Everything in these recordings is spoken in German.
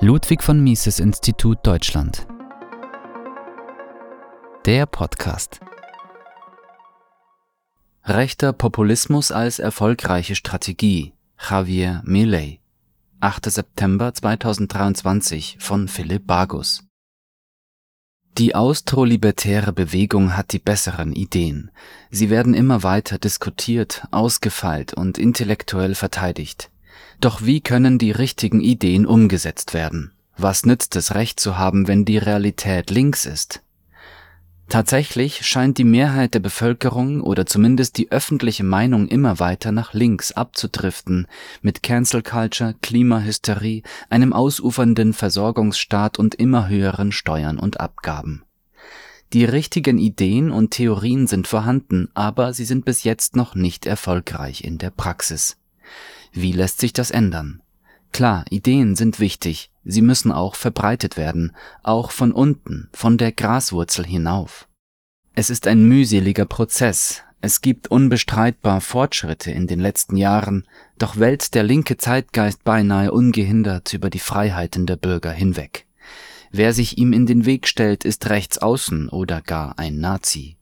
Ludwig von Mises Institut Deutschland. Der Podcast. Rechter Populismus als erfolgreiche Strategie. Javier Milei. 8. September 2023 von Philipp Bagus. Die austrolibertäre Bewegung hat die besseren Ideen. Sie werden immer weiter diskutiert, ausgefeilt und intellektuell verteidigt. Doch wie können die richtigen Ideen umgesetzt werden? Was nützt es, Recht zu haben, wenn die Realität links ist? Tatsächlich scheint die Mehrheit der Bevölkerung oder zumindest die öffentliche Meinung immer weiter nach links abzudriften, mit Cancel Culture, Klimahysterie, einem ausufernden Versorgungsstaat und immer höheren Steuern und Abgaben. Die richtigen Ideen und Theorien sind vorhanden, aber sie sind bis jetzt noch nicht erfolgreich in der Praxis. Wie lässt sich das ändern? Klar, Ideen sind wichtig, sie müssen auch verbreitet werden, auch von unten, von der Graswurzel hinauf. Es ist ein mühseliger Prozess, es gibt unbestreitbar Fortschritte in den letzten Jahren, doch wälzt der linke Zeitgeist beinahe ungehindert über die Freiheiten der Bürger hinweg. Wer sich ihm in den Weg stellt, ist rechts außen oder gar ein Nazi.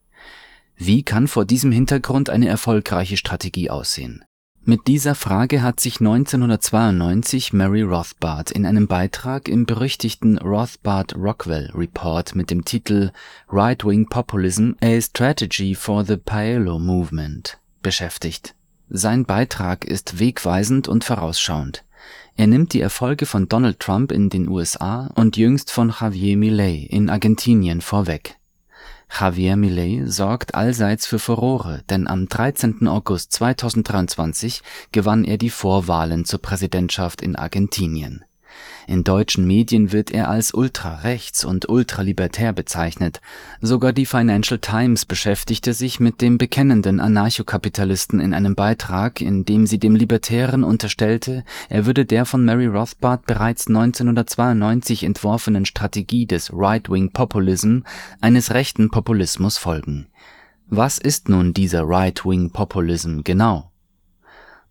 Wie kann vor diesem Hintergrund eine erfolgreiche Strategie aussehen? Mit dieser Frage hat sich 1992 Mary Rothbard in einem Beitrag im berüchtigten Rothbard-Rockwell Report mit dem Titel Right-Wing Populism – A Strategy for the Paolo Movement beschäftigt. Sein Beitrag ist wegweisend und vorausschauend. Er nimmt die Erfolge von Donald Trump in den USA und jüngst von Javier Milei in Argentinien vorweg Javier Milei sorgt allseits für Furore, denn am 13. August 2023 gewann er die Vorwahlen zur Präsidentschaft in Argentinien in deutschen Medien wird er als ultrarechts und ultralibertär bezeichnet. Sogar die Financial Times beschäftigte sich mit dem bekennenden Anarchokapitalisten in einem Beitrag, in dem sie dem Libertären unterstellte, er würde der von Mary Rothbard bereits 1992 entworfenen Strategie des Right-Wing Populism, eines rechten Populismus folgen. Was ist nun dieser Right-Wing Populism genau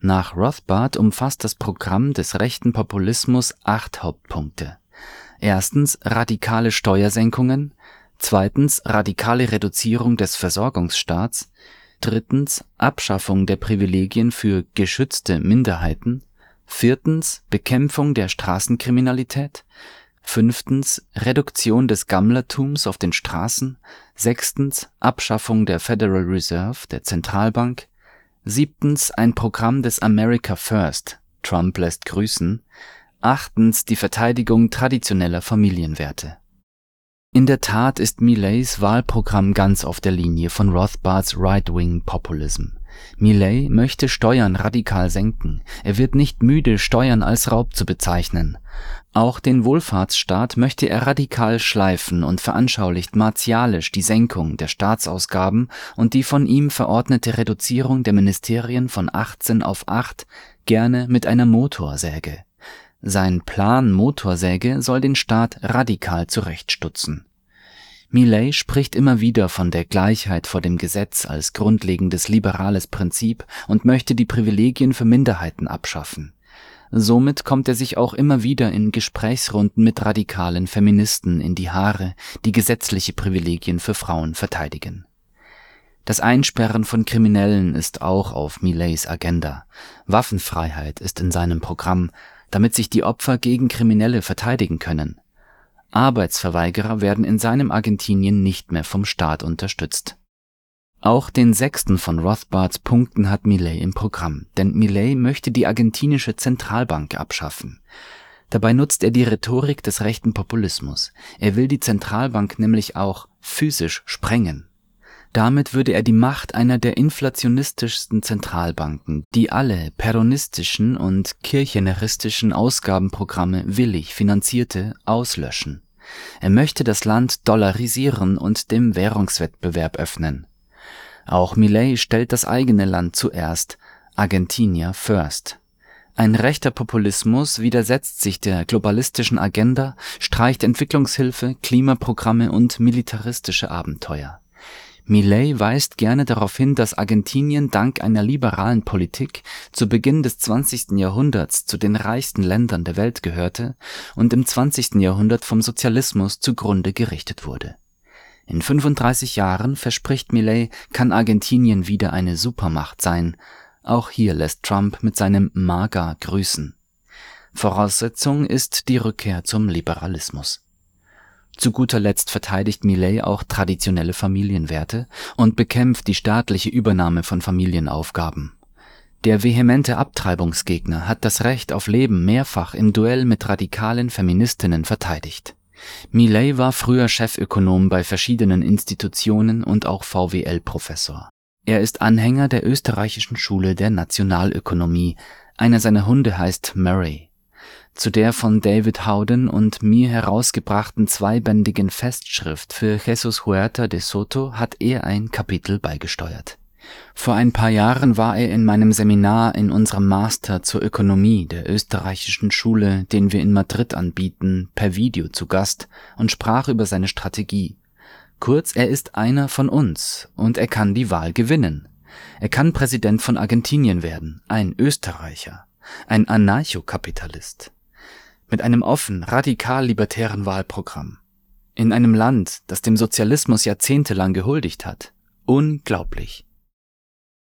nach Rothbard umfasst das Programm des rechten Populismus acht Hauptpunkte. Erstens radikale Steuersenkungen, zweitens radikale Reduzierung des Versorgungsstaats, drittens Abschaffung der Privilegien für geschützte Minderheiten, viertens Bekämpfung der Straßenkriminalität, fünftens Reduktion des Gammlertums auf den Straßen, sechstens Abschaffung der Federal Reserve, der Zentralbank Siebtens ein Programm des America First (Trump lässt grüßen). Achtens die Verteidigung traditioneller Familienwerte. In der Tat ist Millets Wahlprogramm ganz auf der Linie von Rothbards Right-Wing Populism Millet möchte Steuern radikal senken. Er wird nicht müde, Steuern als Raub zu bezeichnen. Auch den Wohlfahrtsstaat möchte er radikal schleifen und veranschaulicht martialisch die Senkung der Staatsausgaben und die von ihm verordnete Reduzierung der Ministerien von 18 auf 8 gerne mit einer Motorsäge. Sein Plan Motorsäge soll den Staat radikal zurechtstutzen Millet spricht immer wieder von der Gleichheit vor dem Gesetz als grundlegendes liberales Prinzip und möchte die Privilegien für Minderheiten abschaffen. Somit kommt er sich auch immer wieder in Gesprächsrunden mit radikalen Feministen in die Haare, die gesetzliche Privilegien für Frauen verteidigen. Das Einsperren von Kriminellen ist auch auf Millets Agenda. Waffenfreiheit ist in seinem Programm, damit sich die Opfer gegen Kriminelle verteidigen können. Arbeitsverweigerer werden in seinem Argentinien nicht mehr vom Staat unterstützt. Auch den sechsten von Rothbards Punkten hat Millet im Programm, denn Millet möchte die argentinische Zentralbank abschaffen. Dabei nutzt er die Rhetorik des rechten Populismus. Er will die Zentralbank nämlich auch physisch sprengen. Damit würde er die Macht einer der inflationistischsten Zentralbanken, die alle peronistischen und kircheneristischen Ausgabenprogramme willig finanzierte, auslöschen. Er möchte das Land dollarisieren und dem Währungswettbewerb öffnen. Auch Millet stellt das eigene Land zuerst, Argentinia first. Ein rechter Populismus widersetzt sich der globalistischen Agenda, streicht Entwicklungshilfe, Klimaprogramme und militaristische Abenteuer Millet weist gerne darauf hin, dass Argentinien dank einer liberalen Politik zu Beginn des 20. Jahrhunderts zu den reichsten Ländern der Welt gehörte und im 20. Jahrhundert vom Sozialismus zugrunde gerichtet wurde. In 35 Jahren, verspricht Millet, kann Argentinien wieder eine Supermacht sein. Auch hier lässt Trump mit seinem MAGA grüßen. Voraussetzung ist die Rückkehr zum Liberalismus. Zu guter Letzt verteidigt Millet auch traditionelle Familienwerte und bekämpft die staatliche Übernahme von Familienaufgaben. Der vehemente Abtreibungsgegner hat das Recht auf Leben mehrfach im Duell mit radikalen Feministinnen verteidigt. Millet war früher Chefökonom bei verschiedenen Institutionen und auch VWL-Professor. Er ist Anhänger der österreichischen Schule der Nationalökonomie, einer seiner Hunde heißt Murray zu der von David Howden und mir herausgebrachten zweibändigen Festschrift für Jesus Huerta de Soto hat er ein Kapitel beigesteuert. Vor ein paar Jahren war er in meinem Seminar in unserem Master zur Ökonomie der österreichischen Schule, den wir in Madrid anbieten, per Video zu Gast und sprach über seine Strategie. Kurz, er ist einer von uns und er kann die Wahl gewinnen. Er kann Präsident von Argentinien werden, ein Österreicher, ein Anarchokapitalist mit einem offen, radikal libertären Wahlprogramm. In einem Land, das dem Sozialismus jahrzehntelang gehuldigt hat. Unglaublich.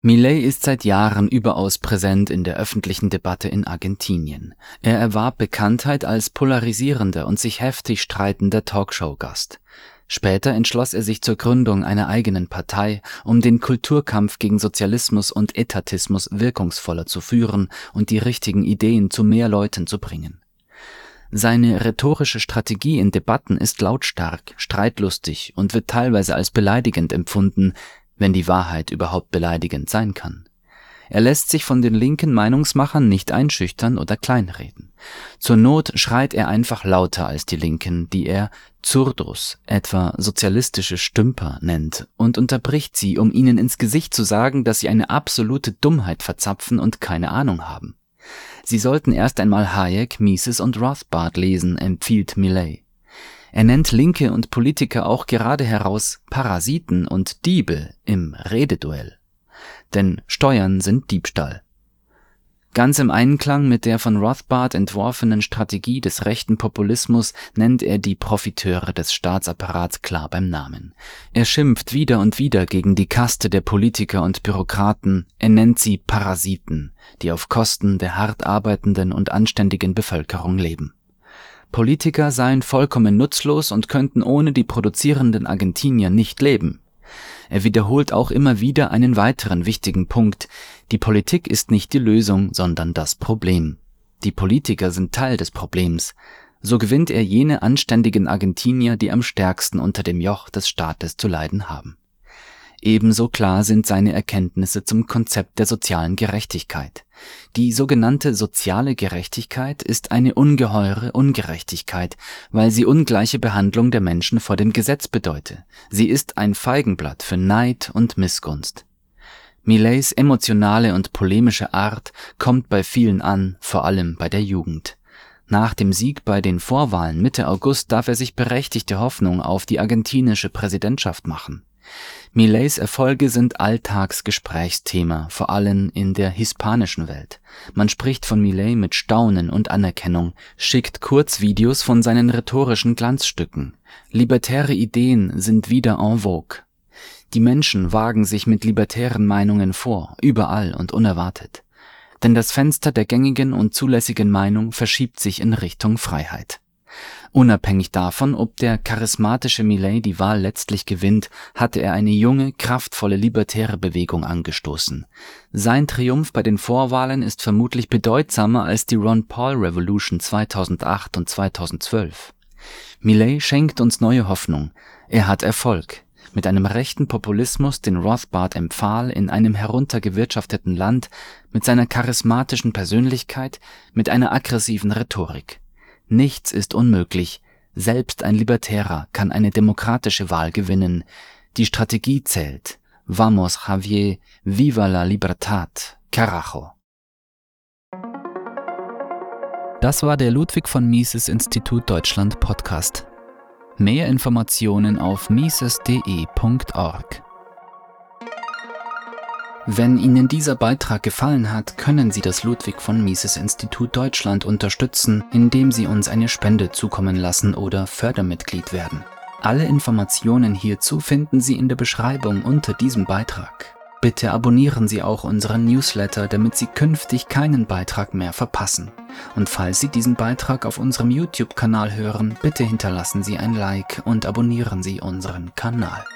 Millet ist seit Jahren überaus präsent in der öffentlichen Debatte in Argentinien. Er erwarb Bekanntheit als polarisierender und sich heftig streitender Talkshow-Gast. Später entschloss er sich zur Gründung einer eigenen Partei, um den Kulturkampf gegen Sozialismus und Etatismus wirkungsvoller zu führen und die richtigen Ideen zu mehr Leuten zu bringen. Seine rhetorische Strategie in Debatten ist lautstark, streitlustig und wird teilweise als beleidigend empfunden, wenn die Wahrheit überhaupt beleidigend sein kann. Er lässt sich von den linken Meinungsmachern nicht einschüchtern oder kleinreden. Zur Not schreit er einfach lauter als die Linken, die er Zurdrus, etwa sozialistische Stümper, nennt und unterbricht sie, um ihnen ins Gesicht zu sagen, dass sie eine absolute Dummheit verzapfen und keine Ahnung haben. Sie sollten erst einmal Hayek, Mises und Rothbard lesen, empfiehlt Millet. Er nennt Linke und Politiker auch gerade heraus Parasiten und Diebe im Rededuell. Denn Steuern sind Diebstahl. Ganz im Einklang mit der von Rothbard entworfenen Strategie des rechten Populismus nennt er die Profiteure des Staatsapparats klar beim Namen. Er schimpft wieder und wieder gegen die Kaste der Politiker und Bürokraten, er nennt sie Parasiten, die auf Kosten der hart arbeitenden und anständigen Bevölkerung leben. Politiker seien vollkommen nutzlos und könnten ohne die produzierenden Argentinier nicht leben. Er wiederholt auch immer wieder einen weiteren wichtigen Punkt, die Politik ist nicht die Lösung, sondern das Problem. Die Politiker sind Teil des Problems. So gewinnt er jene anständigen Argentinier, die am stärksten unter dem Joch des Staates zu leiden haben. Ebenso klar sind seine Erkenntnisse zum Konzept der sozialen Gerechtigkeit. Die sogenannte soziale Gerechtigkeit ist eine ungeheure Ungerechtigkeit, weil sie ungleiche Behandlung der Menschen vor dem Gesetz bedeute. Sie ist ein Feigenblatt für Neid und Missgunst. Millets emotionale und polemische Art kommt bei vielen an, vor allem bei der Jugend. Nach dem Sieg bei den Vorwahlen Mitte August darf er sich berechtigte Hoffnung auf die argentinische Präsidentschaft machen. Millets Erfolge sind Alltagsgesprächsthema, vor allem in der hispanischen Welt. Man spricht von Millet mit Staunen und Anerkennung, schickt Kurzvideos von seinen rhetorischen Glanzstücken. Libertäre Ideen sind wieder en vogue. Die Menschen wagen sich mit libertären Meinungen vor, überall und unerwartet. Denn das Fenster der gängigen und zulässigen Meinung verschiebt sich in Richtung Freiheit. Unabhängig davon, ob der charismatische Millet die Wahl letztlich gewinnt, hatte er eine junge, kraftvolle libertäre Bewegung angestoßen. Sein Triumph bei den Vorwahlen ist vermutlich bedeutsamer als die Ron Paul Revolution 2008 und 2012. Millet schenkt uns neue Hoffnung. Er hat Erfolg. Mit einem rechten Populismus, den Rothbard empfahl, in einem heruntergewirtschafteten Land, mit seiner charismatischen Persönlichkeit, mit einer aggressiven Rhetorik. Nichts ist unmöglich, selbst ein Libertärer kann eine demokratische Wahl gewinnen. Die Strategie zählt. Vamos, Javier, viva la libertad, carajo. Das war der Ludwig von Mises Institut Deutschland Podcast. Mehr Informationen auf mises.de.org. Wenn Ihnen dieser Beitrag gefallen hat, können Sie das Ludwig von Mises Institut Deutschland unterstützen, indem Sie uns eine Spende zukommen lassen oder Fördermitglied werden. Alle Informationen hierzu finden Sie in der Beschreibung unter diesem Beitrag. Bitte abonnieren Sie auch unseren Newsletter, damit Sie künftig keinen Beitrag mehr verpassen. Und falls Sie diesen Beitrag auf unserem YouTube-Kanal hören, bitte hinterlassen Sie ein Like und abonnieren Sie unseren Kanal.